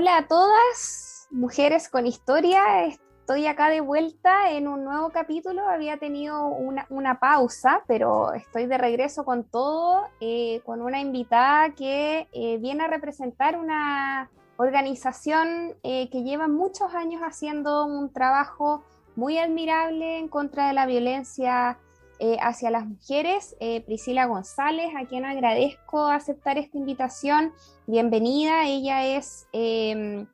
Hola a todas, mujeres con historia. Estoy acá de vuelta en un nuevo capítulo. Había tenido una, una pausa, pero estoy de regreso con todo, eh, con una invitada que eh, viene a representar una organización eh, que lleva muchos años haciendo un trabajo muy admirable en contra de la violencia eh, hacia las mujeres. Eh, Priscila González, a quien agradezco aceptar esta invitación. Bienvenida, ella es eh,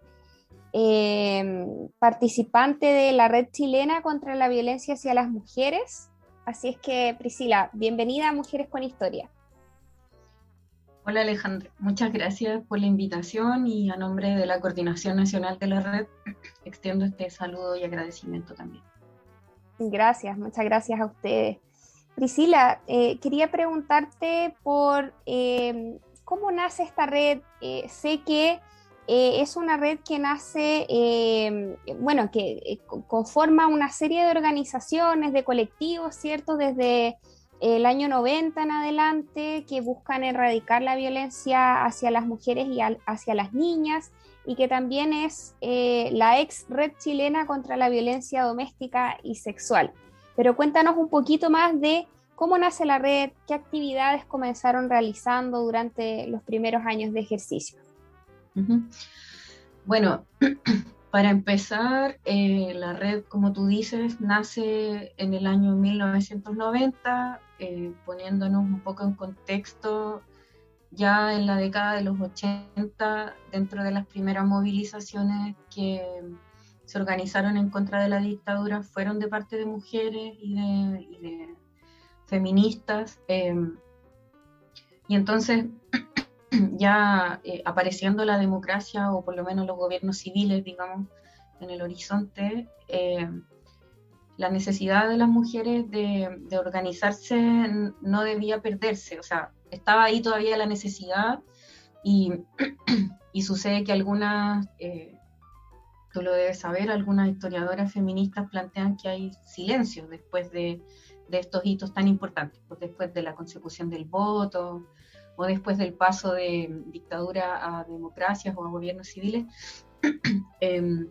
eh, participante de la Red Chilena contra la Violencia hacia las Mujeres. Así es que, Priscila, bienvenida a Mujeres con Historia. Hola Alejandra, muchas gracias por la invitación y a nombre de la Coordinación Nacional de la Red extiendo este saludo y agradecimiento también. Gracias, muchas gracias a ustedes. Priscila, eh, quería preguntarte por eh, cómo nace esta red. Eh, sé que eh, es una red que nace, eh, bueno, que co- conforma una serie de organizaciones, de colectivos, ¿cierto? Desde el año 90 en adelante, que buscan erradicar la violencia hacia las mujeres y hacia las niñas, y que también es la ex red chilena contra la violencia doméstica y sexual. Pero cuéntanos un poquito más de cómo nace la red, qué actividades comenzaron realizando durante los primeros años de ejercicio. Bueno, para empezar, eh, la red, como tú dices, nace en el año 1990, eh, poniéndonos un poco en contexto, ya en la década de los 80, dentro de las primeras movilizaciones que se organizaron en contra de la dictadura, fueron de parte de mujeres y de feministas. eh, y entonces ya eh, apareciendo la democracia o por lo menos los gobiernos civiles, digamos, en el horizonte, eh, la necesidad de las mujeres de, organizarse no debía perderse, o sea, estaba ahí todavía la necesidad y, y sucede que algunas, eh, tú lo debes saber, algunas historiadoras feministas plantean que hay silencio después de, de estos hitos tan importantes, pues después de la consecución del voto, o después del paso de dictadura a democracias o a gobiernos civiles. Em,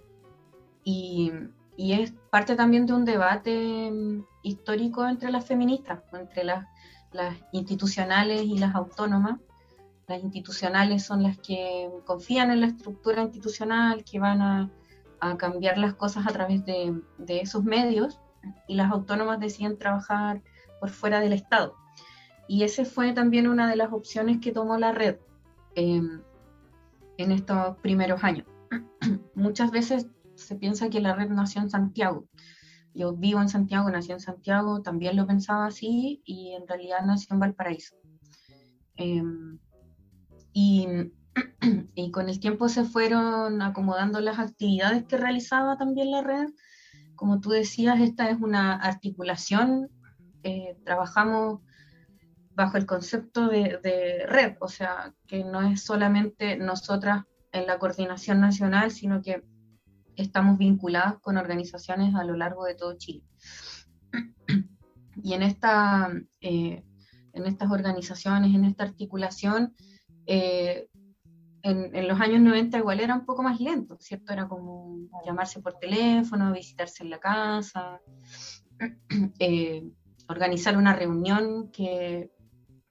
y, y es parte también de un debate em, histórico entre las feministas, entre las, las institucionales y las autónomas. Las institucionales son las que confían en la estructura institucional, que van a, a cambiar las cosas a través de, de esos medios, y las autónomas deciden trabajar por fuera del Estado. Y ese fue también una de las opciones que tomó la red eh, en estos primeros años. Muchas veces se piensa que la red nació en Santiago. Yo vivo en Santiago, nací en Santiago, también lo pensaba así y en realidad nació en Valparaíso. Y, y con el tiempo se fueron acomodando las actividades que realizaba también la red. Como tú decías, esta es una articulación. eh, trabajamos bajo el concepto de, de red, o sea, que no es solamente nosotras en la coordinación nacional, sino que estamos vinculadas con organizaciones a lo largo de todo Chile. Y en, esta, eh, en estas organizaciones, en esta articulación, eh, en, en, los años 90 igual era un poco más lento, ¿cierto? Era como llamarse por teléfono, visitarse en la casa, eh, organizar una reunión que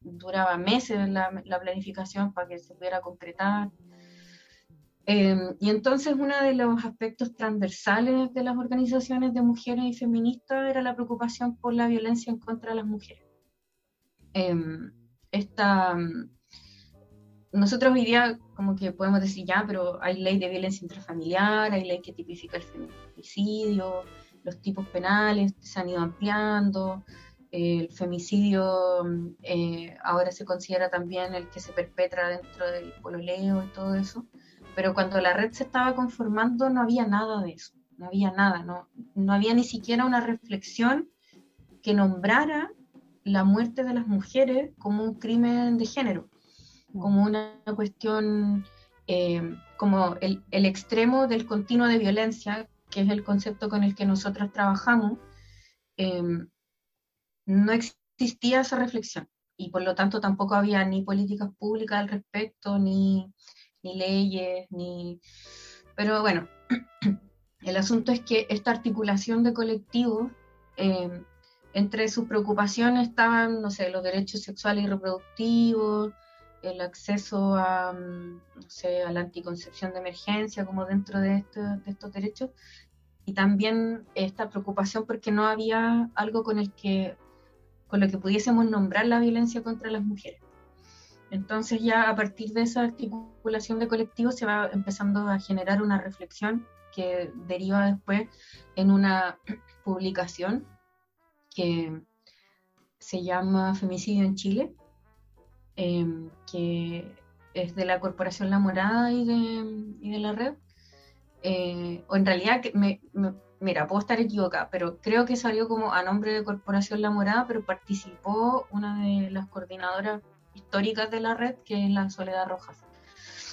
duraba meses la, la, planificación para que se pudiera concretar. Eh, y entonces uno de los aspectos transversales de las organizaciones de mujeres y feministas era la preocupación por la violencia en contra de las mujeres. Eh, esta, nosotros hoy día como que podemos decir ya, pero hay ley de violencia intrafamiliar, hay ley que tipifica el feminicidio, los tipos penales se han ido ampliando, el femicidio eh, ahora se considera también el que se perpetra dentro del pololeo y todo eso, pero cuando la red se estaba conformando no había nada de eso, no había nada, no, no había ni siquiera una reflexión que nombrara la muerte de las mujeres como un crimen de género, como una cuestión, eh, como el, el, extremo del continuo de violencia, que es el concepto con el que nosotros trabajamos, eh, no existía esa reflexión. Y por lo tanto tampoco había ni políticas públicas al respecto, ni, ni leyes, ni... Pero bueno, el asunto es que esta articulación de colectivos, eh, entre sus preocupaciones estaban, no sé, los derechos sexuales y reproductivos, el acceso a, no sé, a la anticoncepción de emergencia como dentro de, este, de estos derechos, y también esta preocupación porque no había algo con el que con lo que pudiésemos nombrar la violencia contra las mujeres. Entonces ya a partir de esa articulación de colectivos se va empezando a generar una reflexión que deriva después en una publicación que se llama Femicidio en Chile, eh, que es de la Corporación La Morada y de, y de la red. Eh, o en realidad me, me, mira, puedo estar equivocada, pero creo que salió como a nombre de Corporación La Morada, pero participó una de las coordinadoras históricas de la red, que es la Soledad Rojas.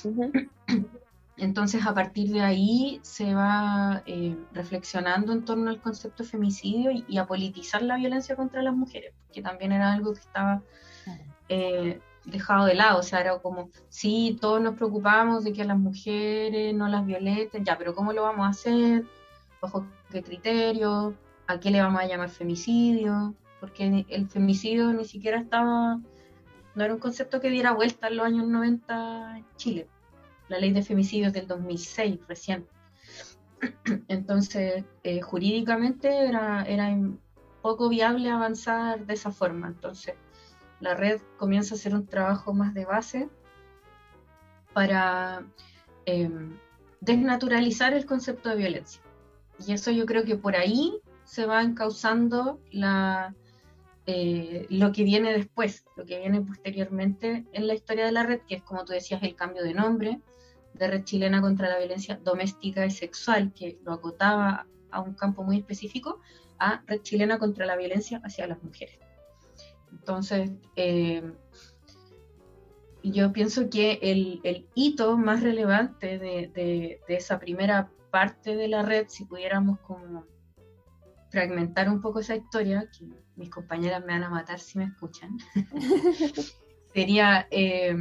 Uh -huh. Entonces, a partir de ahí se va eh, reflexionando en torno al concepto de femicidio y, y, a politizar la violencia contra las mujeres, que también era algo que estaba eh, dejado de lado. O sea, era como, sí, todos nos preocupamos de que a las mujeres no las violenten, ya, pero ¿cómo lo vamos a hacer? bajo qué criterio, a qué le vamos a llamar femicidio, porque el femicidio ni siquiera estaba, no era un concepto que diera vuelta en los años 90 en Chile. La ley de femicidios del 2006, recién. Entonces, eh, jurídicamente era, era poco viable avanzar de esa forma. Entonces, la red comienza a hacer un trabajo más de base para eh, desnaturalizar el concepto de violencia. Y eso yo creo que por ahí se va encauzando eh, lo que viene después, lo que viene posteriormente en la historia de la red, que es como tú decías, el cambio de nombre de Red Chilena contra la Violencia Doméstica y Sexual, que lo acotaba a un campo muy específico, a Red Chilena contra la Violencia hacia las Mujeres. Entonces, eh, yo pienso que el, el, hito más relevante de, de, de esa primera parte de la red, si pudiéramos como fragmentar un poco esa historia, que mis compañeras me van a matar si me escuchan, sería eh,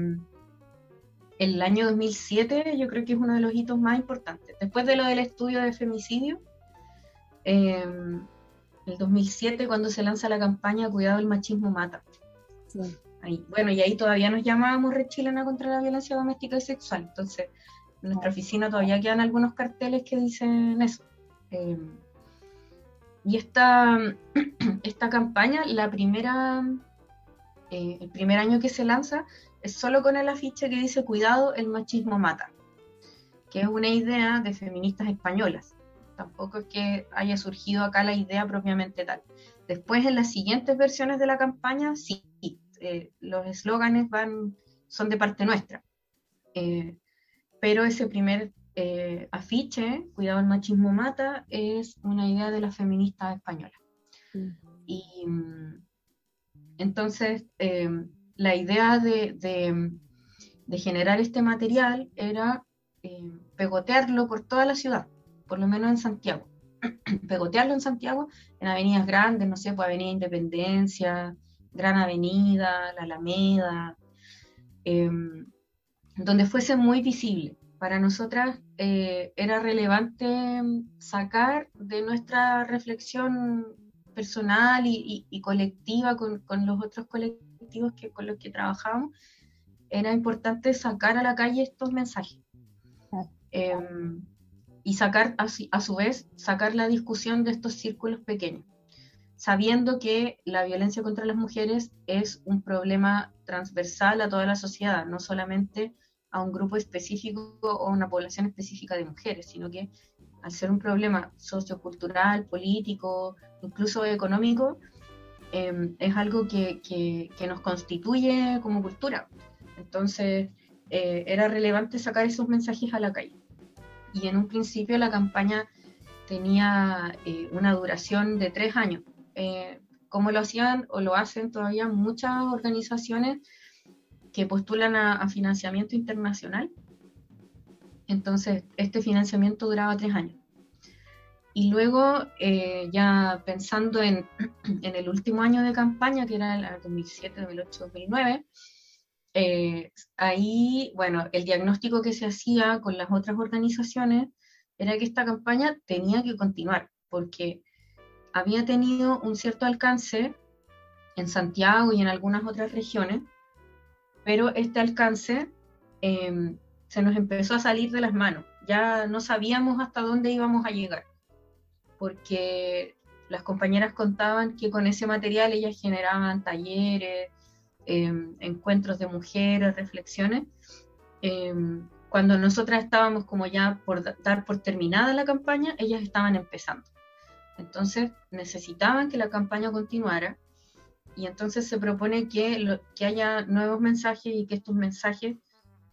el año 2007, yo creo que es uno de los hitos más importantes. Después de lo del estudio de femicidio, eh, el 2007 cuando se lanza la campaña Cuidado el machismo mata. Sí. Ahí, bueno, y ahí todavía nos llamábamos Red Chilena contra la violencia doméstica y sexual. Entonces, en nuestra oficina todavía quedan algunos carteles que dicen eso. Eh, y esta, esta campaña, la primera, eh, el primer año que se lanza, es solo con el afiche que dice Cuidado, el machismo mata, que es una idea de feministas españolas. Tampoco es que haya surgido acá la idea propiamente tal. Después, en las siguientes versiones de la campaña, sí, eh, los eslóganes van, son de parte nuestra. Eh, pero ese primer eh, afiche, Cuidado el machismo mata, es una idea de la feminista española. Uh -huh. Y entonces eh, la idea de, de, de, generar este material era eh, pegotearlo por toda la ciudad, por lo menos en Santiago. pegotearlo en Santiago, en avenidas grandes, no sé, pues Avenida Independencia, Gran Avenida, La Alameda, donde fuese muy visible. Para nosotras eh, era relevante sacar de nuestra reflexión personal y, y, y colectiva con, con, los otros colectivos que, con los que trabajamos, era importante sacar a la calle estos mensajes. em, y sacar, a, su- vez, sacar la discusión de estos círculos pequeños, sabiendo que la violencia contra las mujeres es un problema transversal a toda la sociedad, no solamente a un grupo específico o a una población específica de mujeres, sino que al ser un problema sociocultural, político, incluso económico, eh, es algo que nos constituye como cultura. Entonces, eh, era relevante sacar esos mensajes a la calle. Y en un principio la campaña tenía eh, una duración de tres años. Eh, como lo hacían o lo hacen todavía muchas organizaciones que postulan a, a financiamiento internacional. Entonces, este financiamiento duraba tres años. Y luego, eh, ya pensando en, en el último año de campaña, que era el 2007, 2008, 2009, eh, ahí, bueno, el diagnóstico que se hacía con las otras organizaciones era que esta campaña tenía que continuar, porque había tenido un cierto alcance en Santiago y en algunas otras regiones, pero este alcance eh, se nos empezó a salir de las manos. Ya no sabíamos hasta dónde íbamos a llegar, porque las compañeras contaban que con ese material ellas generaban talleres, eh, encuentros de mujeres, reflexiones. Eh, cuando nosotras estábamos como ya por da- dar por terminada la campaña, ellas estaban empezando. Entonces necesitaban que la campaña continuara y entonces se propone que, que haya nuevos mensajes y que estos mensajes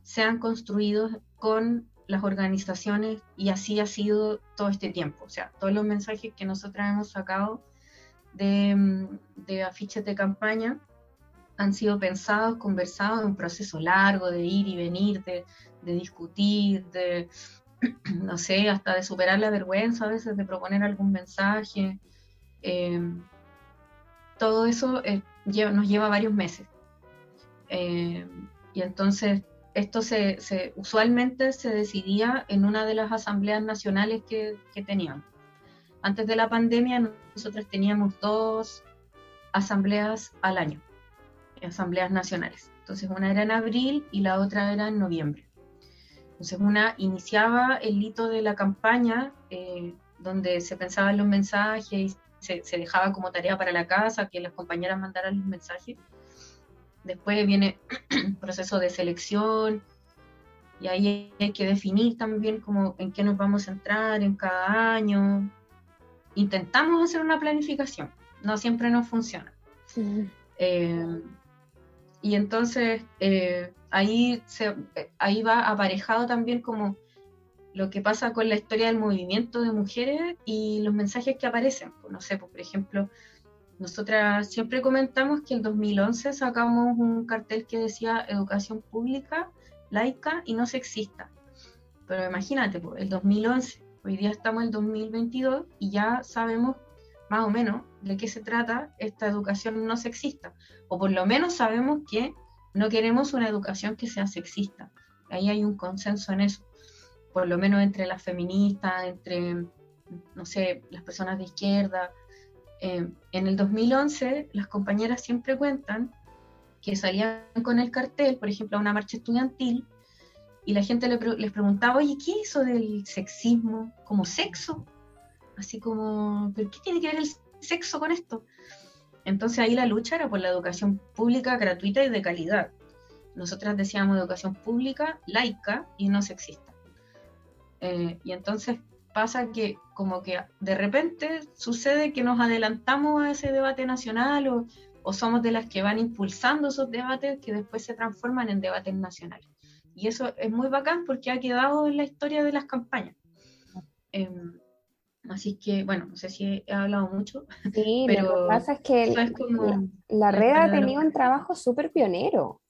sean construidos con las organizaciones y así ha sido todo este tiempo. O sea, todos los mensajes que nosotras hemos sacado de, mm, de afiches de campaña han sido pensados, conversados en un proceso largo de ir y venir, de, discutir, de, no sé, hasta de superar la vergüenza a veces de proponer algún mensaje. Eh, todo eso eh, nos lleva varios meses. Eh, y entonces esto se, se- usualmente se decidía en una de las asambleas nacionales que, que teníamos. Antes de la pandemia nosotros teníamos dos asambleas al año, asambleas nacionales. Entonces una era en abril y la otra era en noviembre. Entonces una iniciaba el hito de la campaña eh, donde se pensaban los mensajes y se, se dejaba como tarea para la casa que las compañeras mandaran los mensajes. Después viene el proceso de selección y ahí hay que definir también como en qué nos vamos a entrar en cada año. Intentamos hacer una planificación, no siempre nos funciona. Eh, y entonces eh, ahí, se, eh, ahí va aparejado también como lo que pasa con la historia del movimiento de mujeres y los mensajes que aparecen. Pues, no sé, pues, por ejemplo, nosotras siempre comentamos que en 2011 sacamos un cartel que decía educación pública, laica y no sexista. Pero imagínate, pues, el 2011, hoy día estamos en el 2022 y ya sabemos más o menos de qué se trata esta educación no sexista. O por lo menos sabemos que no queremos una educación que sea sexista. Ahí hay un consenso en eso. Por lo menos entre las feministas, entre, no sé, las personas de izquierda. Eh, en el 2011, las compañeras siempre cuentan que salían con el cartel, por ejemplo, a una marcha estudiantil, y la gente les preguntaba, oye, ¿qué es eso del sexismo? ¿Como sexo? Así como, ¿pero qué tiene que ver el sexo con esto? Entonces ahí la lucha era por la educación pública, gratuita y de calidad. Nosotras decíamos educación pública, laica y no sexista. Eh, y entonces pasa que como que de repente sucede que nos adelantamos a ese debate nacional o, o somos de las que van impulsando esos debates que después se transforman en debates nacionales. Y eso es muy bacán porque ha quedado en la historia de las campañas. Em, así que, bueno, no sé si he hablado mucho, Sí, lo pero que pasa es que eso es como... la, red ha tenido un trabajo súper pionero,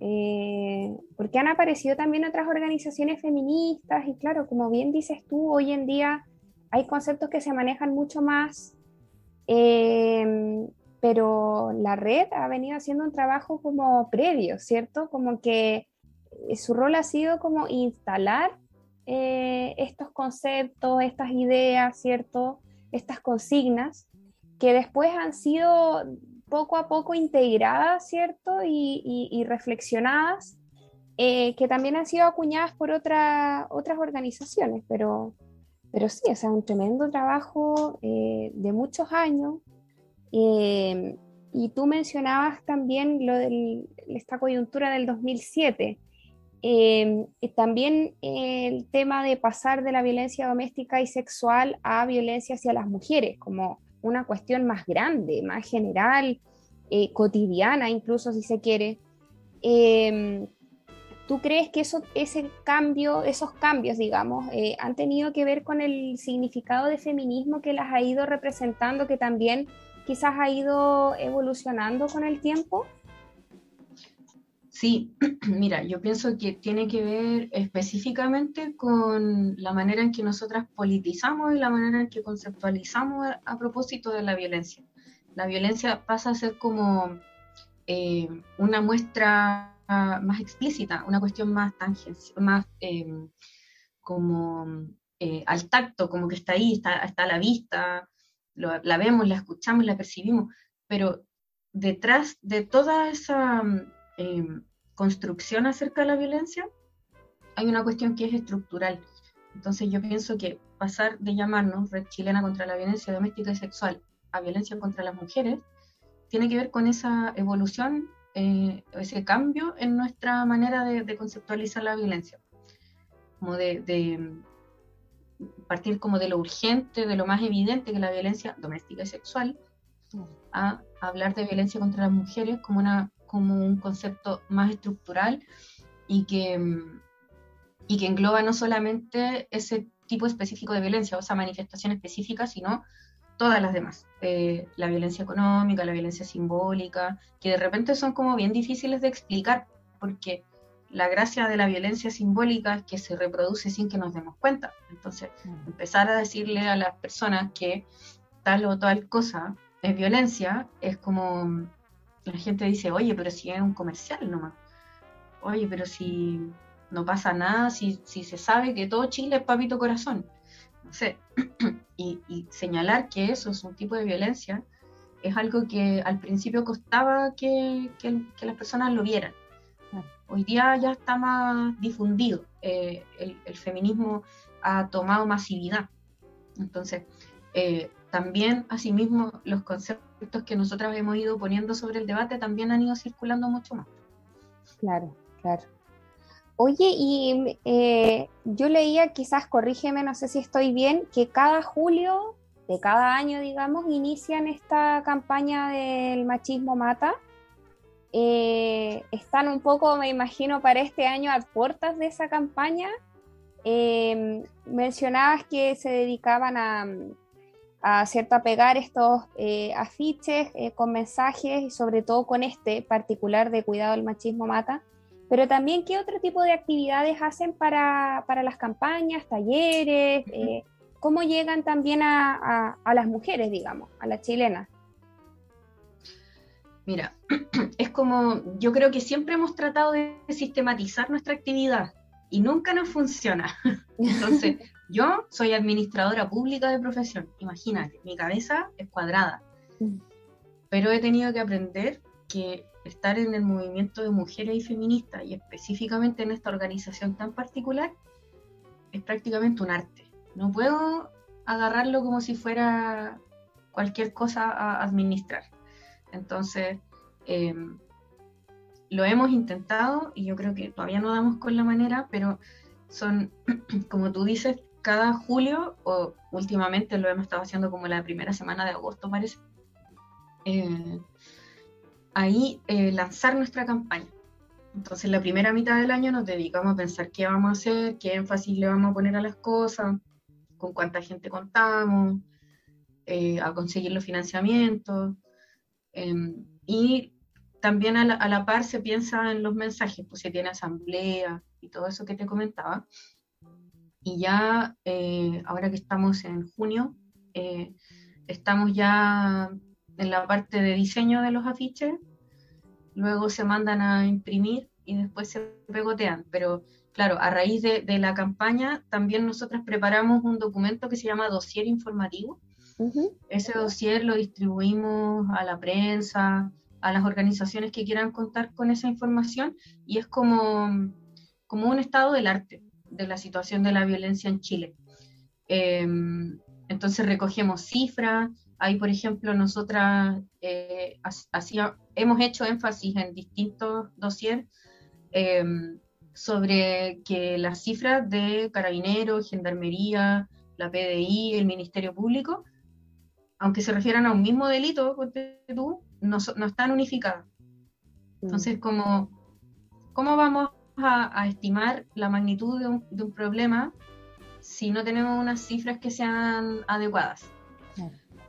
eh, porque han aparecido también otras organizaciones feministas y claro, como bien dices tú, hoy en día hay conceptos que se manejan mucho más, eh, pero la red ha venido haciendo un trabajo como previo, ¿cierto? Como que eh, su rol ha sido como instalar eh, estos conceptos, estas ideas, ¿cierto? Estas consignas que después han sido poco a poco integradas, ¿cierto? Y, reflexionadas eh, que también han sido acuñadas por otra- otras organizaciones, pero, pero sí, o sea, un tremendo trabajo eh, de muchos años. Y tú mencionabas también lo de esta coyuntura del 2007. Eh, también el tema de pasar de la violencia doméstica y sexual a violencia hacia las mujeres, como una cuestión más grande, más general, eh, cotidiana, incluso si se quiere. Eh, ¿Tú crees que eso, ese cambio, esos cambios, digamos, eh, han tenido que ver con el significado de feminismo que las ha ido representando, que también quizás ha ido evolucionando con el tiempo? Sí, mira, yo pienso que tiene que ver específicamente con la manera en que nosotras politizamos y la manera en que conceptualizamos a, propósito de la violencia. La violencia pasa a ser como eh, una muestra más explícita, una cuestión más tangencial, más eh, como eh, al tacto, como que está ahí, está, está a la vista, lo- la vemos, la escuchamos, la percibimos, pero detrás de toda esa eh, construcción acerca de la violencia, hay una cuestión que es estructural. Entonces yo pienso que pasar de llamarnos Red Chilena contra la Violencia Doméstica y Sexual a violencia contra las mujeres tiene que ver con esa evolución, eh, ese cambio en nuestra manera de, de conceptualizar la violencia. Como de, de partir como de lo urgente, de lo más evidente que la violencia doméstica y sexual, a hablar de violencia contra las mujeres como, una, como un concepto más estructural y que, mm, y que engloba no solamente ese tipo específico de violencia o esa manifestación específica, sino todas las demás. Eh, la violencia económica, la violencia simbólica, que de repente son como bien difíciles de explicar, porque la gracia de la violencia simbólica es que se reproduce sin que nos demos cuenta. Entonces, empezar a decirle a las personas que tal o tal cosa es violencia, es como la gente dice, oye, pero si es un comercial nomás. Oye, pero si no pasa nada, si, si se sabe que todo Chile es papito corazón. No sé. y, y señalar que eso es un tipo de violencia es algo que al principio costaba que, que- que las personas lo vieran. Hoy día ya está más difundido. eh, el, el feminismo ha tomado masividad. Entonces, eh, también, asimismo, los conceptos que nosotras hemos ido poniendo sobre el debate también han ido circulando mucho más. Claro, claro. Oye, y eh, yo leía, quizás corrígeme, no sé si estoy bien, que cada julio de cada año, digamos, inician esta campaña del machismo mata. Eh, están un poco, me imagino, para este año a puertas de esa campaña. Eh, mencionabas que se dedicaban a, a, ¿cierto? a pegar estos eh, afiches eh, con mensajes y sobre todo con este particular de cuidado del machismo mata. Pero también, ¿qué otro tipo de actividades hacen para, para las campañas, talleres? Eh, ¿Cómo llegan también a, a, a, las mujeres, digamos, a las chilenas? Mira, es como, yo creo que siempre hemos tratado de sistematizar nuestra actividad y nunca nos funciona. Entonces, yo soy administradora pública de profesión, imagínate, mi cabeza es cuadrada, pero he tenido que aprender que estar en el movimiento de mujeres y feministas y específicamente en esta organización tan particular es prácticamente un arte. No puedo agarrarlo como si fuera cualquier cosa a administrar. Entonces, eh, lo hemos intentado y yo creo que todavía no damos con la manera, pero son, como tú dices, cada julio, o últimamente lo hemos estado haciendo como la primera semana de agosto, parece, eh, ahí eh, lanzar nuestra campaña. Entonces, la primera mitad del año nos dedicamos a pensar qué vamos a hacer, qué énfasis le vamos a poner a las cosas, con cuánta gente contamos, eh, a conseguir los financiamientos. Eh, y también a la, a la, par se piensa en los mensajes, pues se tiene asamblea y todo eso que te comentaba. Y ya, eh, ahora que estamos en junio, eh, estamos ya en la parte de diseño de los afiches, luego se mandan a imprimir y después se pegotean. Pero claro, a raíz de, de la campaña, también nosotras preparamos un documento que se llama dossier informativo. Uh -huh. Ese dossier lo distribuimos a la prensa, a las organizaciones que quieran contar con esa información y es como como un estado del arte de la situación de la violencia en Chile. Eh, entonces recogemos cifras, ahí por ejemplo nosotras eh, hemos hecho énfasis en distintos dossiers eh, sobre que las cifras de carabineros, gendarmería, la PDI, el Ministerio Público, aunque se refieran a un mismo delito, tú, no, están unificadas. Entonces, como, ¿cómo vamos a, a estimar la magnitud de un, de un problema si no tenemos unas cifras que sean adecuadas?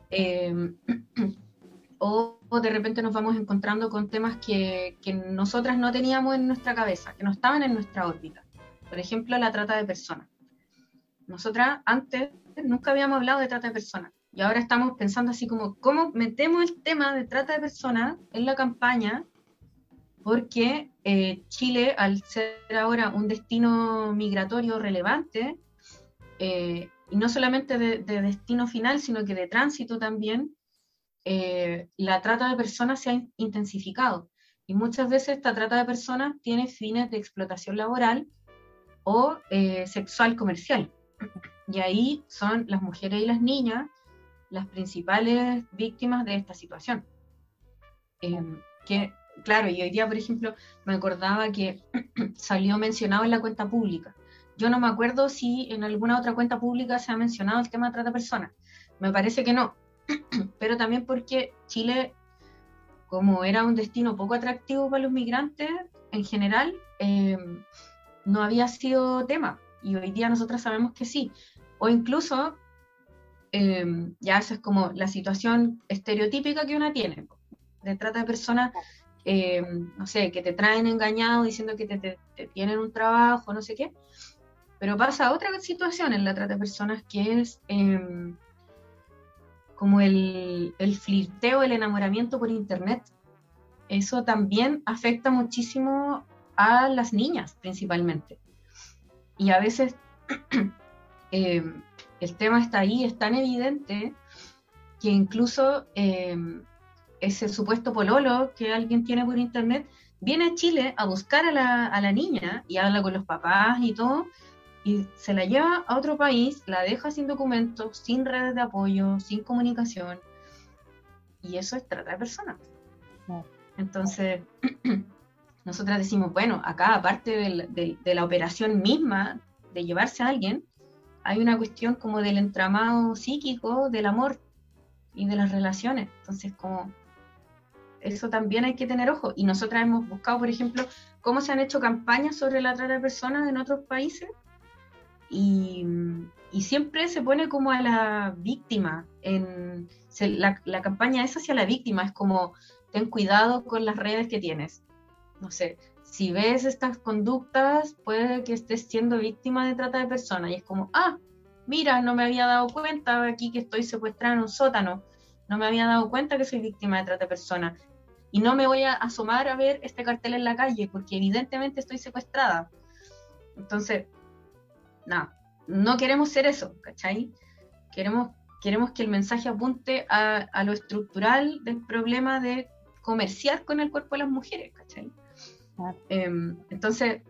Eh, o, o de repente nos vamos encontrando con temas que, que nosotras no teníamos en nuestra cabeza, que no estaban en nuestra órbita. Por ejemplo, la trata de personas. Nosotras antes nunca habíamos hablado de trata de personas. Y ahora estamos pensando así como, ¿cómo metemos el tema de trata de personas en la campaña? Porque eh, Chile, al ser ahora un destino migratorio relevante, eh, y no solamente de, de destino final, sino que de tránsito también, eh, la trata de personas se ha in- intensificado. Y muchas veces esta trata de personas tiene fines de explotación laboral o eh, sexual comercial. Y ahí son las mujeres y las niñas las principales víctimas de esta situación. Eh, que, claro, y hoy día, por ejemplo, me acordaba que salió mencionado en la cuenta pública. Yo no me acuerdo si en alguna otra cuenta pública se ha mencionado el tema de trata de personas. Me parece que no. Pero también porque Chile, como era un destino poco atractivo para los migrantes en general, eh, no había sido tema. Y hoy día nosotras sabemos que sí. O incluso, eh, ya esa es como la situación estereotípica que una tiene, de trata de personas, eh, no sé, que te traen engañado diciendo que te, te- te tienen un trabajo, no sé qué. Pero pasa otra situación en la trata de personas que es eh, como el, el flirteo, el enamoramiento por internet. Eso también afecta muchísimo a las niñas principalmente. Y a veces eh, el tema está ahí, es tan evidente que incluso eh, ese supuesto pololo que alguien tiene por internet viene a Chile a buscar a la, a la niña y habla con los papás y todo, y se la lleva a otro país, la deja sin documentos, sin redes de apoyo, sin comunicación, y eso es trata de personas. Entonces, nosotras decimos, bueno, acá aparte de la operación misma de llevarse a alguien, hay una cuestión como del entramado psíquico, del amor y de las relaciones. Entonces, como eso también hay que tener ojo. Y nosotras hemos buscado, por ejemplo, cómo se han hecho campañas sobre la trata de personas en otros países. Y, y siempre se pone como a la víctima. En, se- la, la campaña es hacia la víctima, es como ten cuidado con las redes que tienes. No sé, si ves estas conductas, puede que estés siendo víctima de trata de personas. Y es como, ah, mira, no me había dado cuenta aquí que estoy secuestrada en un sótano. No me había dado cuenta que soy víctima de trata de personas. Y no me voy a asomar a ver este cartel en la calle porque evidentemente estoy secuestrada. Entonces, nada, no queremos ser eso, ¿cachai? Queremos, queremos que el mensaje apunte a, a lo estructural del problema de comerciar con el cuerpo de las mujeres, ¿cachai? Em, entonces,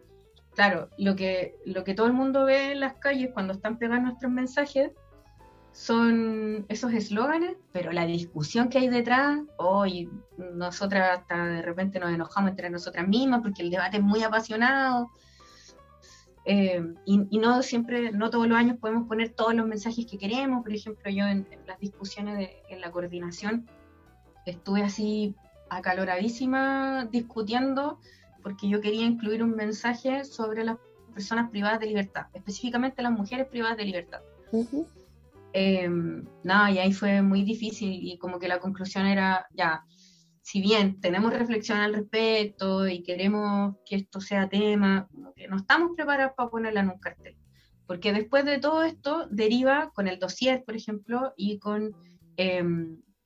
claro, lo que, lo que todo el mundo ve en las calles cuando están pegando nuestros mensajes son esos eslóganes, pero la discusión que hay detrás, hoy nosotras hasta de repente nos enojamos entre nosotras mismas porque el debate es muy apasionado. Y, y no siempre, no todos los años podemos poner todos los mensajes que queremos. Por ejemplo, yo en, en las discusiones de, en la coordinación estuve así acaloradísima discutiendo porque yo quería incluir un mensaje sobre las personas privadas de libertad, específicamente las mujeres privadas de libertad. Ujú. Eh, nada, y ahí fue muy difícil y como que la conclusión era, ya, si bien tenemos reflexión al respecto y queremos que esto sea tema, como que no estamos preparados para ponerla en un cartel. Porque después de todo esto deriva con el dossier, por ejemplo, y con, eh,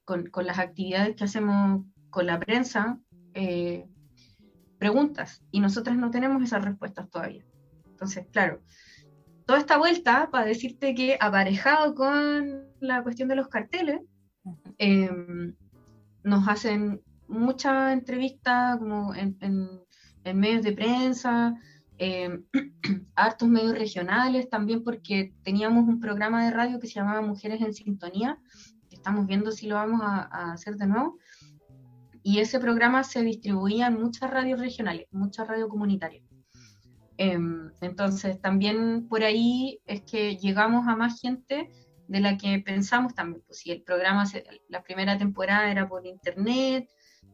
con, con las actividades que hacemos con la prensa, eh, preguntas, y nosotras no tenemos esas respuestas todavía. Entonces, claro, toda esta vuelta para decirte que aparejado con la cuestión de los carteles, eh, nos hacen muchas entrevistas como en, en- en medios de prensa, eh, hartos medios regionales, también porque teníamos un programa de radio que se llamaba Mujeres en Sintonía, que estamos viendo si lo vamos a, a hacer de nuevo, y ese programa se distribuía en muchas radios regionales, muchas radios comunitarias. Em, entonces, también por ahí es que llegamos a más gente de la que pensamos también. Pues si el programa, se- la primera temporada era por internet,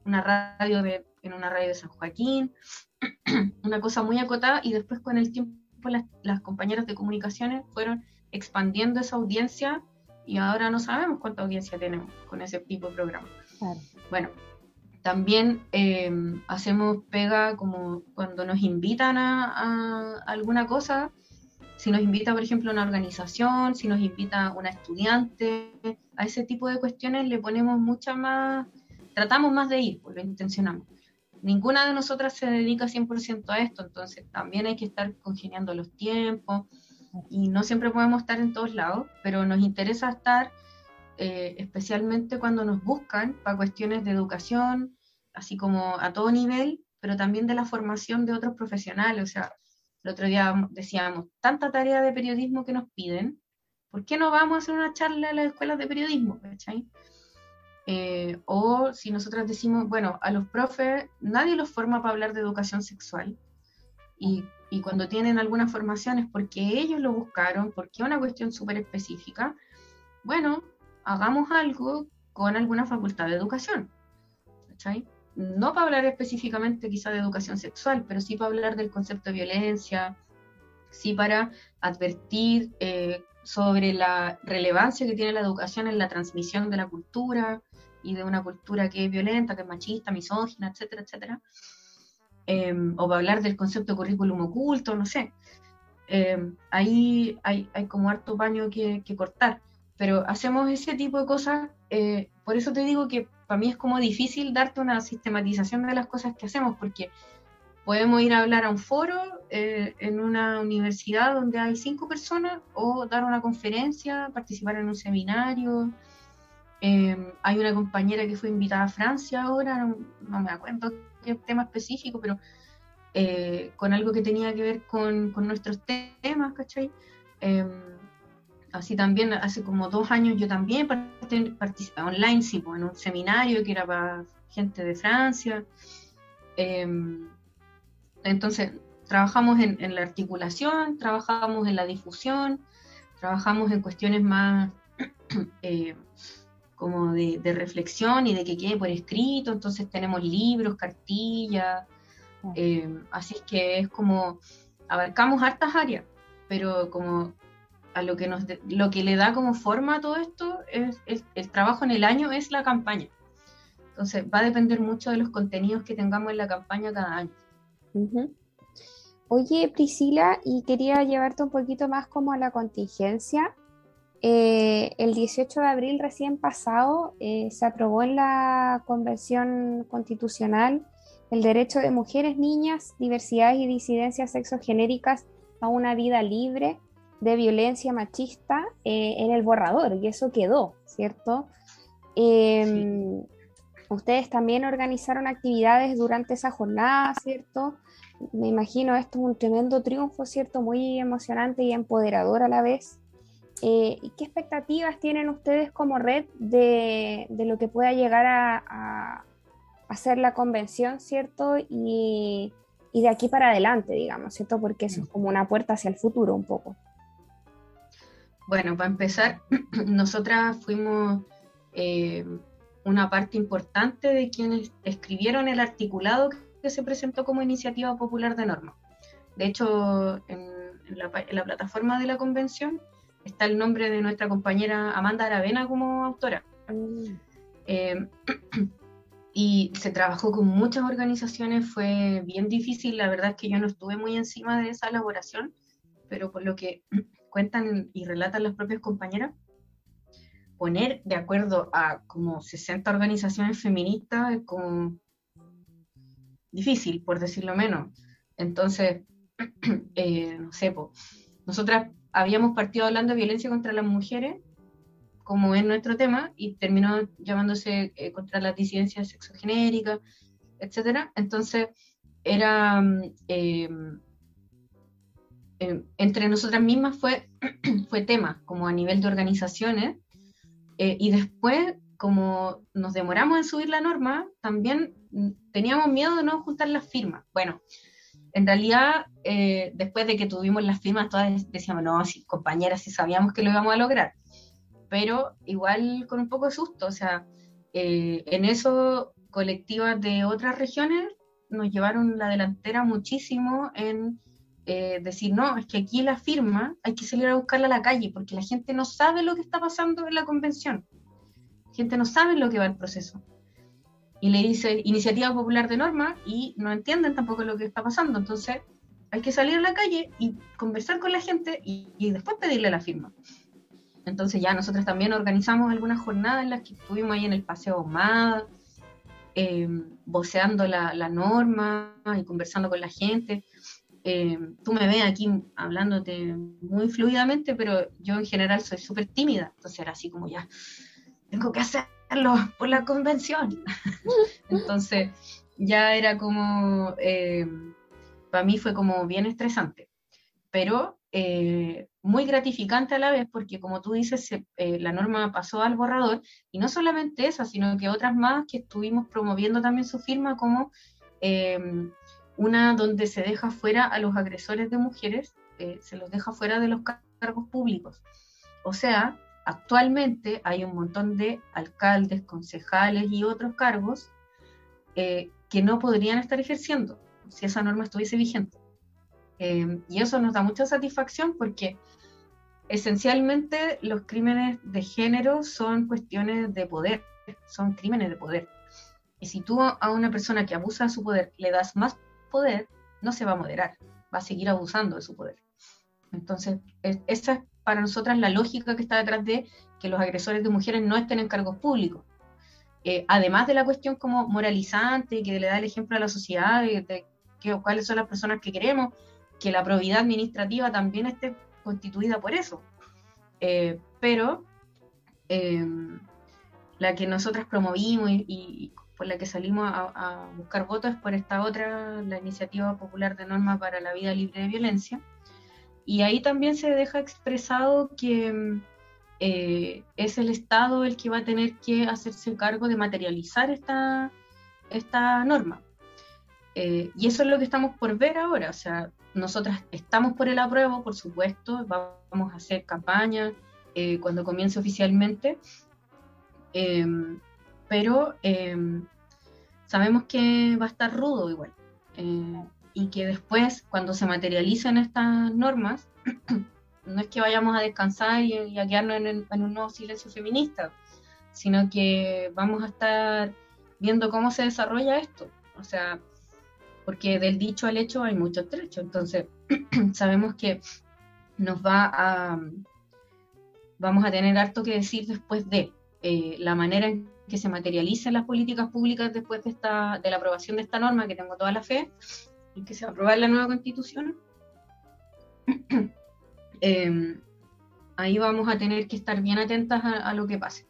una radio de, en una radio de San Joaquín, una cosa muy acotada, y después con el tiempo las, las compañeras de comunicaciones fueron expandiendo esa audiencia y ahora no sabemos cuánta audiencia tenemos con ese tipo de programa. Claro. Bueno, también eh, hacemos pega como cuando nos invitan a, alguna cosa, si nos invita, por ejemplo, una organización, si nos invita una estudiante, a ese tipo de cuestiones le ponemos mucha más, tratamos más de ir, pues intencionamos. Ninguna de nosotras se dedica 100% a esto, entonces también hay que estar congeniando los tiempos y no siempre podemos estar en todos lados, pero nos interesa estar eh, especialmente cuando nos buscan para cuestiones de educación, así como a todo nivel, pero también de la formación de otros profesionales. O sea, el otro día decíamos, tanta tarea de periodismo que nos piden, ¿por qué no vamos a hacer una charla en las escuelas de periodismo? Eh, o si nosotros decimos, bueno, a los profes nadie los forma para hablar de educación sexual. Y, y cuando tienen alguna formación es porque ellos lo buscaron, porque es una cuestión súper específica. Bueno, hagamos algo con alguna facultad de educación. ¿cachai? No para hablar específicamente quizá de educación sexual, pero sí para hablar del concepto de violencia, sí para advertir eh, sobre la relevancia que tiene la educación en la transmisión de la cultura y de una cultura que es violenta, que es machista, misógina, etcétera, etcétera. Eh, o para hablar del concepto de currículum oculto, no sé. Eh, ahí hay, hay, como harto paño que, que cortar pero hacemos ese tipo de cosas, eh, por eso te digo que para mí es como difícil darte una sistematización de las cosas que hacemos, porque podemos ir a hablar a un foro eh, en una universidad donde hay cinco personas, o dar una conferencia, participar en un seminario. Eh, hay una compañera que fue invitada a Francia ahora, no, me acuerdo qué tema específico, pero eh, con algo que tenía que ver con, nuestros temas, ¿cachai? Así también hace como dos años yo también participé online, sí, pues, en un seminario que era para gente de Francia. Eh, entonces, trabajamos en, en, la articulación, trabajamos en la difusión, trabajamos en cuestiones más eh, como de, de, reflexión y de que quede por escrito, entonces tenemos libros, cartillas, eh, así es que es como, abarcamos hartas áreas, pero como a lo que, nos, lo que le da como forma a todo esto es, el trabajo en el año es la campaña. Entonces va a depender mucho de los contenidos que tengamos en la campaña cada año. Oye, Priscila, y quería llevarte un poquito más como a la contingencia. Eh, el 18 de abril recién pasado eh, se aprobó en la Convención Constitucional el derecho de mujeres, niñas, diversidades y disidencias sexogenéricas a una vida libre de violencia machista eh, en el borrador y eso quedó, ¿cierto? Eh, sí. Ustedes también organizaron actividades durante esa jornada, ¿cierto? Me imagino esto es un tremendo triunfo, ¿cierto? Muy emocionante y empoderador a la vez. Eh, ¿Y qué expectativas tienen ustedes como red de, de lo que pueda llegar a, a, ser la convención, ¿cierto? Y, y de aquí para adelante, digamos, ¿cierto? Porque eso es como una puerta hacia el futuro un poco. Bueno, para empezar, nosotras fuimos eh, una parte importante de quienes escribieron el articulado que se presentó como iniciativa popular de norma. De hecho, en, la, en la, plataforma de la convención está el nombre de nuestra compañera Amanda Aravena como autora. Mm. Eh, y se trabajó con muchas organizaciones, fue bien difícil, la verdad es que yo no estuve muy encima de esa elaboración, pero por lo que cuentan y relatan las propias compañeras, poner de acuerdo a como 60 organizaciones feministas es como difícil, por decirlo menos. Entonces, eh, no sé, po, nosotras habíamos partido hablando de violencia contra las mujeres, como es nuestro tema, y terminó llamándose eh, contra las disidencias sexogenéricas, etc. Entonces, era... Eh, eh, entre nosotras mismas fue, fue tema, como a nivel de organizaciones, eh, y después, como nos demoramos en subir la norma, también mm, teníamos miedo de no juntar las firmas. Bueno, en realidad, eh, después de que tuvimos las firmas, todas decíamos, no, compañeras, sí sabíamos que lo íbamos a lograr, pero igual con un poco de susto, o sea, eh, en eso colectivas de otras regiones nos llevaron la delantera muchísimo en eh, decir, no, es que aquí la firma hay que salir a buscarla a la calle, porque la gente no sabe lo que está pasando en la convención, la gente no sabe lo que va el proceso y le dice Iniciativa Popular de Norma y no entienden tampoco lo que está pasando. Entonces hay que salir a la calle y conversar con la gente y, después pedirle la firma. Entonces ya nosotros también organizamos algunas jornadas en las que estuvimos ahí en el Paseo MAD, eh, voceando la, norma y conversando con la gente. Eh, tú me ves aquí hablándote muy fluidamente, pero yo en general soy súper tímida, entonces era así como ya, tengo que hacer por la convención. Entonces, ya era como, eh, para mí fue como bien estresante, pero eh, muy gratificante a la vez, porque como tú dices, se, eh, la norma pasó al borrador, y no solamente esa, sino que otras más que estuvimos promoviendo también su firma, como una donde se deja fuera a los agresores de mujeres, se los deja fuera de los cargos públicos. O sea, actualmente hay un montón de alcaldes, concejales y otros cargos eh, que no podrían estar ejerciendo si esa norma estuviese vigente. Eh, y eso nos da mucha satisfacción porque esencialmente los crímenes de género son cuestiones de poder, son crímenes de poder. Y si tú a una persona que abusa de su poder le das más poder, no se va a moderar, va a seguir abusando de su poder. Entonces, es, esa es para nosotras la lógica que está detrás de que los agresores de mujeres no estén en cargos públicos. Eh, además de la cuestión como moralizante, que le da el ejemplo a la sociedad de, que, cuáles son las personas que queremos, que la probidad administrativa también esté constituida por eso. Eh, pero eh, la que nosotras promovimos y, por la que salimos a, a, buscar votos es por esta otra, la Iniciativa Popular de Normas para la Vida Libre de Violencia, y ahí también se deja expresado que eh, es el Estado el que va a tener que hacerse cargo de materializar esta, esta norma. Eh, y eso es lo que estamos por ver ahora. O sea, nosotras estamos por el apruebo, por supuesto, vamos a hacer campaña eh, cuando comience oficialmente, em, pero em, sabemos que va a estar rudo igual. Eh, y que después, cuando se materialicen estas normas, no es que vayamos a descansar y, a quedarnos en, en, un nuevo silencio feminista, sino que vamos a estar viendo cómo se desarrolla esto. O sea, porque del dicho al hecho hay mucho trecho. Entonces, sabemos que nos va a. Vamos a tener harto que decir después de eh, la manera en que se materialicen las políticas públicas después de, esta, de la aprobación de esta norma, que tengo toda la fe, y que se va a aprobar la nueva constitución, eh, ahí vamos a tener que estar bien atentas a, a lo que pase.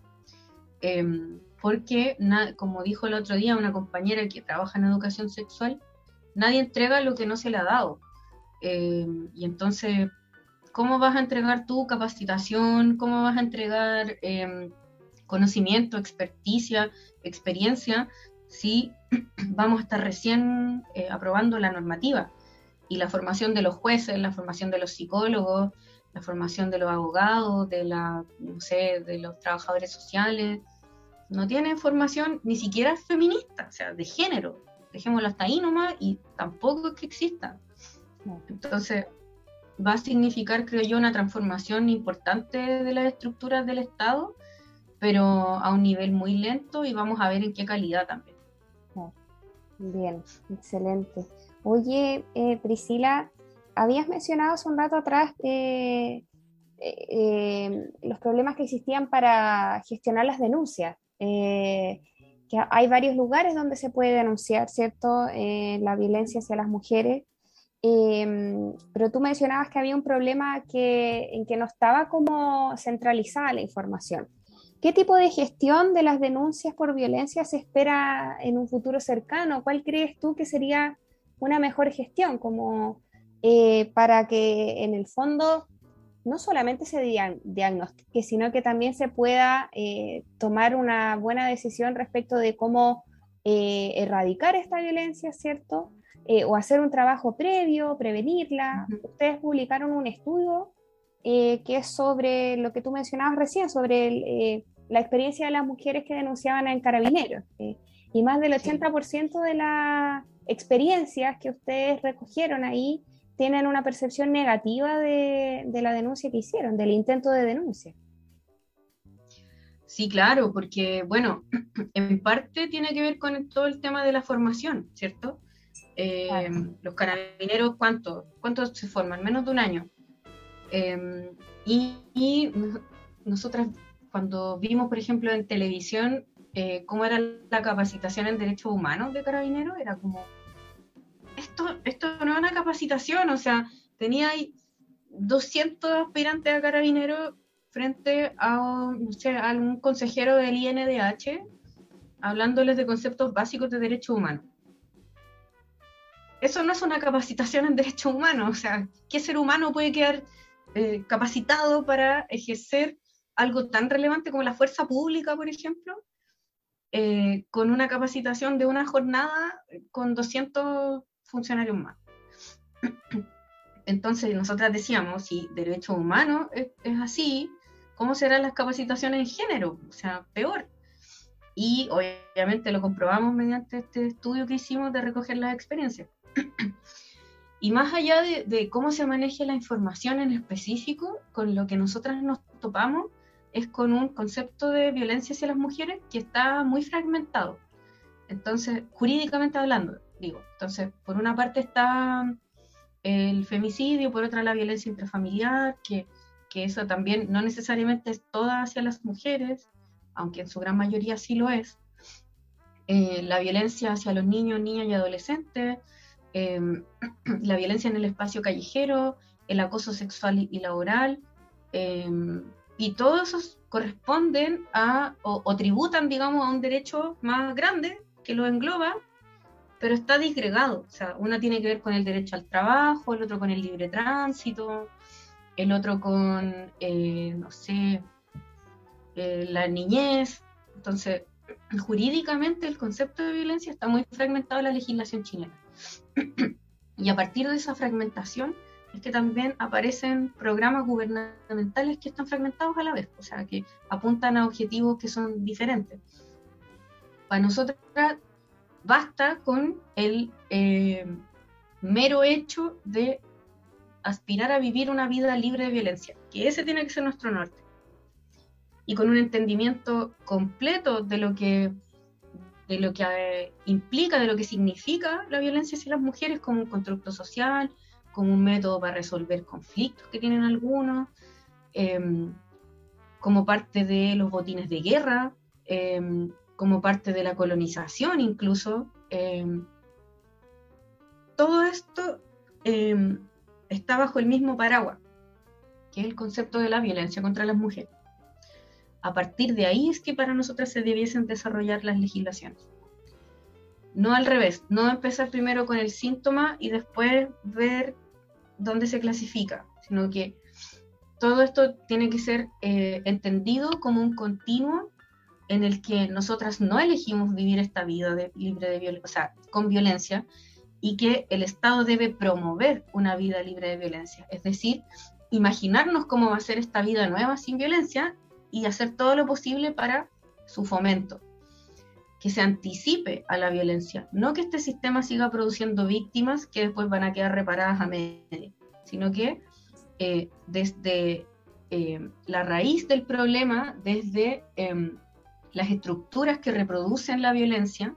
Eh, porque, como dijo el otro día una compañera que trabaja en educación sexual, nadie entrega lo que no se le ha dado. Eh, y entonces, ¿cómo vas a entregar tu capacitación? ¿Cómo vas a entregar conocimiento, experticia, experiencia si vamos a estar recién eh, aprobando la normativa y la formación de los jueces, la formación de los psicólogos, la formación de los abogados, de la, no sé, de los trabajadores sociales, no tienen formación ni siquiera feminista, o sea, de género. Dejémoslo hasta ahí nomás y tampoco es que exista. Entonces, va a significar, creo yo, una transformación importante de las estructuras del Estado, pero a un nivel muy lento y vamos a ver en qué calidad también. Bien, excelente. Oye, eh, Priscila, habías mencionado hace un rato atrás eh, eh, los problemas que existían para gestionar las denuncias. Que hay varios lugares donde se puede denunciar, ¿cierto? la violencia hacia las mujeres. pero tú mencionabas que había un problema que, en que no estaba como centralizada la información. ¿Qué tipo de gestión de las denuncias por violencia se espera en un futuro cercano? ¿Cuál crees tú que sería una mejor gestión? Como eh, para que en el fondo no solamente se diag- diagnostique, sino que también se pueda eh, tomar una buena decisión respecto de cómo eh, erradicar esta violencia, ¿cierto? O hacer un trabajo previo, prevenirla. Ustedes publicaron un estudio que es sobre lo que tú mencionabas recién, sobre el, la experiencia de las mujeres que denunciaban en carabineros. eh, y más del Sí. 80% de las experiencias que ustedes recogieron ahí tienen una percepción negativa de, de la denuncia que hicieron, del intento de denuncia. Sí, claro, porque, bueno, en parte tiene que ver con todo el tema de la formación, ¿cierto? Eh, Claro. Los carabineros, ¿cuántos cuántos se forman? Menos de un año. Eh, y, y nos- nosotras, cuando vimos, por ejemplo, en televisión, eh, cómo era la capacitación en derechos humanos de carabineros, era como, esto, esto no es una capacitación, o sea, tenía ahí 200 aspirantes a carabineros frente a, no sé, a algún consejero del INDH hablándoles de conceptos básicos de derechos humanos. Eso no es una capacitación en derechos humanos, o sea, ¿qué ser humano puede quedar eh, capacitado para ejercer algo tan relevante como la fuerza pública, por ejemplo, eh, con una capacitación de una jornada eh, con 200 funcionarios más? Entonces, nosotras decíamos, si derechos humanos es, es así, ¿cómo serán las capacitaciones en género? O sea, peor. Y obviamente lo comprobamos mediante este estudio que hicimos de recoger las experiencias. y más allá de, de cómo se maneja la información en específico, con lo que nosotras nos topamos es con un concepto de violencia hacia las mujeres que está muy fragmentado. Entonces, jurídicamente hablando, digo, entonces, por una parte está el femicidio, por otra la violencia intrafamiliar, que, que eso también no necesariamente es toda hacia las mujeres, aunque en su gran mayoría sí lo es. Eh, la violencia hacia los niños, niñas y adolescentes, eh, la violencia en el espacio callejero, el acoso sexual y, laboral, eh, y todos esos corresponden a, o, o tributan, digamos, a un derecho más grande que lo engloba, pero está disgregado. O sea, una tiene que ver con el derecho al trabajo, el otro con el libre tránsito, el otro con, eh, no sé, eh, la niñez. Entonces, jurídicamente el concepto de violencia está muy fragmentado en la legislación chilena. y a partir de esa fragmentación es que también aparecen programas gubernamentales que están fragmentados a la vez, o sea, que apuntan a objetivos que son diferentes. Para nosotras basta con el eh, mero hecho de aspirar a vivir una vida libre de violencia, que ese tiene que ser nuestro norte. Y con un entendimiento completo de lo que, de lo que eh, implica, de lo que significa la violencia hacia las mujeres como un constructo social, como un método para resolver conflictos que tienen algunos, eh, como parte de los botines de guerra, eh, como parte de la colonización incluso. eh, todo esto está bajo el mismo paraguas, que es el concepto de la violencia contra las mujeres. A partir de ahí es que para nosotras se debiesen desarrollar las legislaciones. No al revés, no empezar primero con el síntoma y después ver dónde se clasifica, sino que todo esto tiene que ser eh, entendido como un continuo en el que nosotras no elegimos vivir esta vida libre de violencia, o sea, con violencia, y que el Estado debe promover una vida libre de violencia. Es decir, imaginarnos cómo va a ser esta vida nueva sin violencia y hacer todo lo posible para su fomento. Que se anticipe a la violencia, no que este sistema siga produciendo víctimas que después van a quedar reparadas a medio, sino que eh, desde eh, la raíz del problema, desde eh, las estructuras que reproducen la violencia,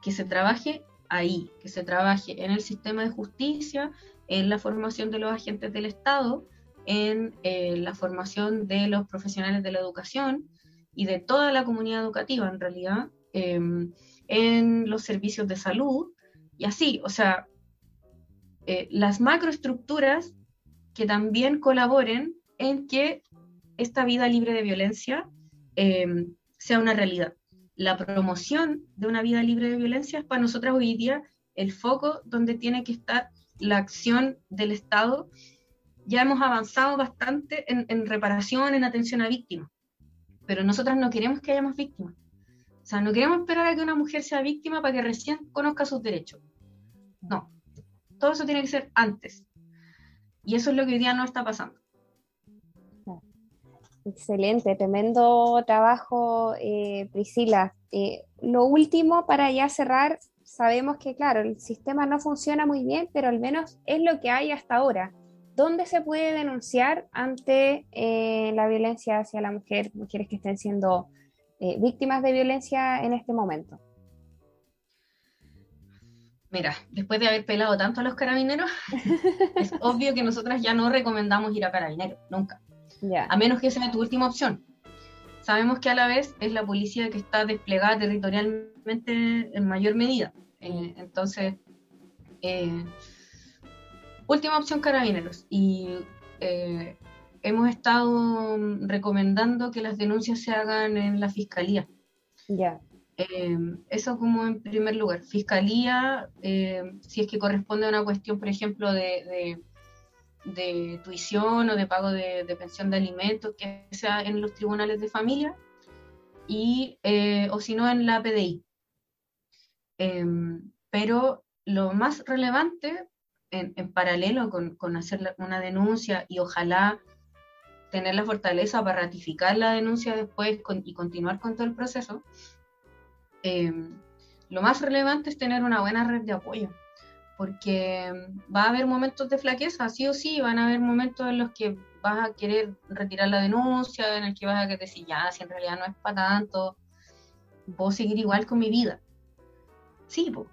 que se trabaje ahí, que se trabaje en el sistema de justicia, en la formación de los agentes del Estado, en eh, la formación de los profesionales de la educación y de toda la comunidad educativa en realidad, eh, en los servicios de salud y así, o sea, eh, las macroestructuras que también colaboren en que esta vida libre de violencia eh, sea una realidad. La promoción de una vida libre de violencia es para nosotras hoy día el foco donde tiene que estar la acción del Estado, ya hemos avanzado bastante en, en reparación, en atención a víctimas, pero nosotras no queremos que haya más víctimas. O sea, no queremos esperar a que una mujer sea víctima para que recién conozca sus derechos. No, todo eso tiene que ser antes. Y eso es lo que hoy día no está pasando. Excelente, tremendo trabajo, eh, Priscila. Eh, lo último, para ya cerrar, sabemos que, claro, el sistema no funciona muy bien, pero al menos es lo que hay hasta ahora. ¿Dónde se puede denunciar ante eh, la violencia hacia la mujer, mujeres que estén siendo eh, víctimas de violencia en este momento? Mira, después de haber pelado tanto a los carabineros, es obvio que nosotras ya no recomendamos ir a carabineros, nunca. Ya, a menos que sea tu última opción. Sabemos que a la vez es la policía que está desplegada territorialmente en mayor medida. Eh, entonces, eh, última opción carabineros. Y eh, hemos estado recomendando que las denuncias se hagan en la fiscalía. ya, Eh, eso como en primer lugar. Fiscalía, eh, si es que corresponde a una cuestión, por ejemplo, de, de, de tuición o de pago de, de pensión de alimentos, que sea en los tribunales de familia, y, eh, o si no, en la PDI. Em, pero lo más relevante, en, paralelo con, con hacer una denuncia y ojalá tener la fortaleza para ratificar la denuncia después y continuar con todo el proceso, eh, lo más relevante es tener una buena red de apoyo, porque va a haber momentos de flaqueza, sí o sí, van a haber momentos en los que vas a querer retirar la denuncia, en el que vas a querer decir, ya, si en realidad no es para tanto, puedo seguir igual con mi vida. Sí, po.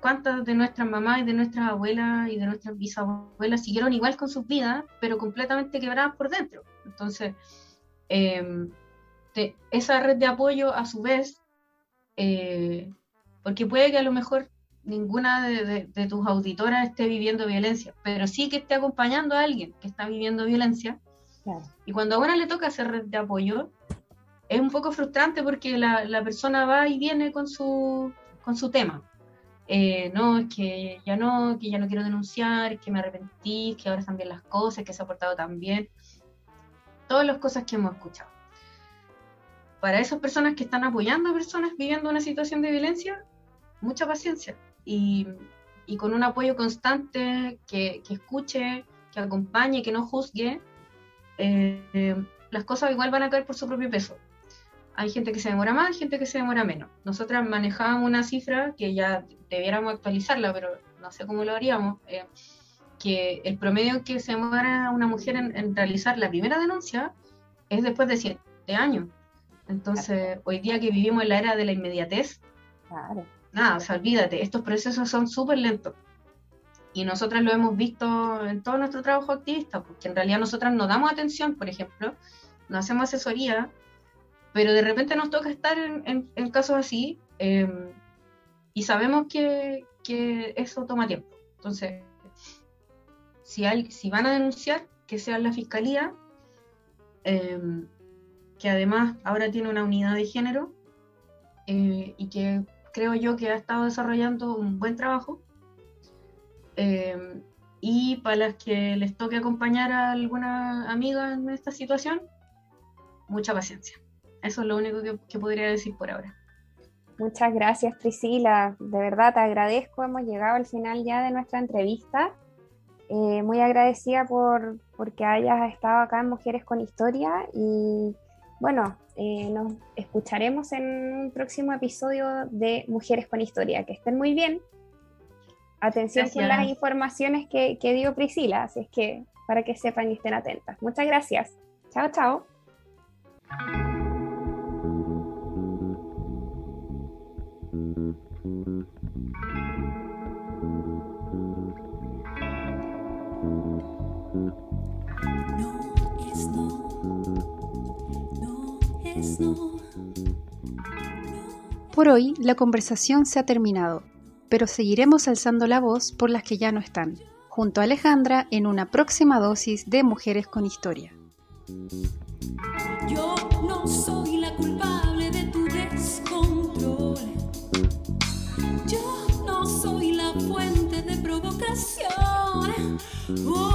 ¿Cuántas de nuestras mamás y de nuestras abuelas y de nuestras bisabuelas siguieron igual con sus vidas, pero completamente quebradas por dentro? Entonces, eh, te- esa red de apoyo a su vez eh, porque puede que a lo mejor ninguna de, de- de tus auditoras esté viviendo violencia, pero sí que esté acompañando a alguien que está viviendo violencia. claro. Y cuando a una le toca hacer red de apoyo, es un poco frustrante porque la, la persona va y viene con su, con su tema. Eh, no, es que ya no, que ya no quiero denunciar, que me arrepentí, que ahora están bien las cosas, que se ha portado tan bien. Todas las cosas que hemos escuchado para esas personas que están apoyando a personas viviendo una situación de violencia, mucha paciencia y, con un apoyo constante que, que escuche, que acompañe, que no juzgue, eh, eh, las cosas igual van a caer por su propio peso. Hay gente que se demora más, gente que se demora menos. Nosotras manejábamos una cifra que ya debiéramos actualizarla, pero no sé cómo lo haríamos, eh, que el promedio que se demora una mujer en, en realizar la primera denuncia es después de siete años. Entonces, hoy día que vivimos en la era de la inmediatez, Claro, nada, o sea, olvídate, estos procesos son súper lentos. Y nosotras lo hemos visto en todo nuestro trabajo activista, porque en realidad nosotras no damos atención, por ejemplo, no hacemos asesoría, pero de repente nos toca estar en, casos así eh, y sabemos que, eso toma tiempo. Entonces, si, van a denunciar, que sea la fiscalía, eh, que además ahora tiene una unidad de género eh, y que creo yo que ha estado desarrollando un buen trabajo. Eh, y para las que les toque acompañar a alguna amiga en esta situación, mucha paciencia. Eso es lo único que, que podría decir por ahora. muchas gracias Priscila, de verdad te agradezco, hemos llegado al final ya de nuestra entrevista. Eh, muy agradecida por porque hayas estado acá en Mujeres con Historia y bueno, eh, nos escucharemos en un próximo episodio de Mujeres con Historia. Que estén muy bien. Atención con Gracias. las informaciones que, que dio Priscila, así es que para que sepan y estén atentas. Muchas gracias. Chao, chao. Por hoy la conversación se ha terminado, pero seguiremos alzando la voz por las que ya no están, junto a Alejandra en una próxima dosis de Mujeres con Historia. Yo no soy la culpable de tu descontrol. Yo no soy la fuente de provocación. Oh,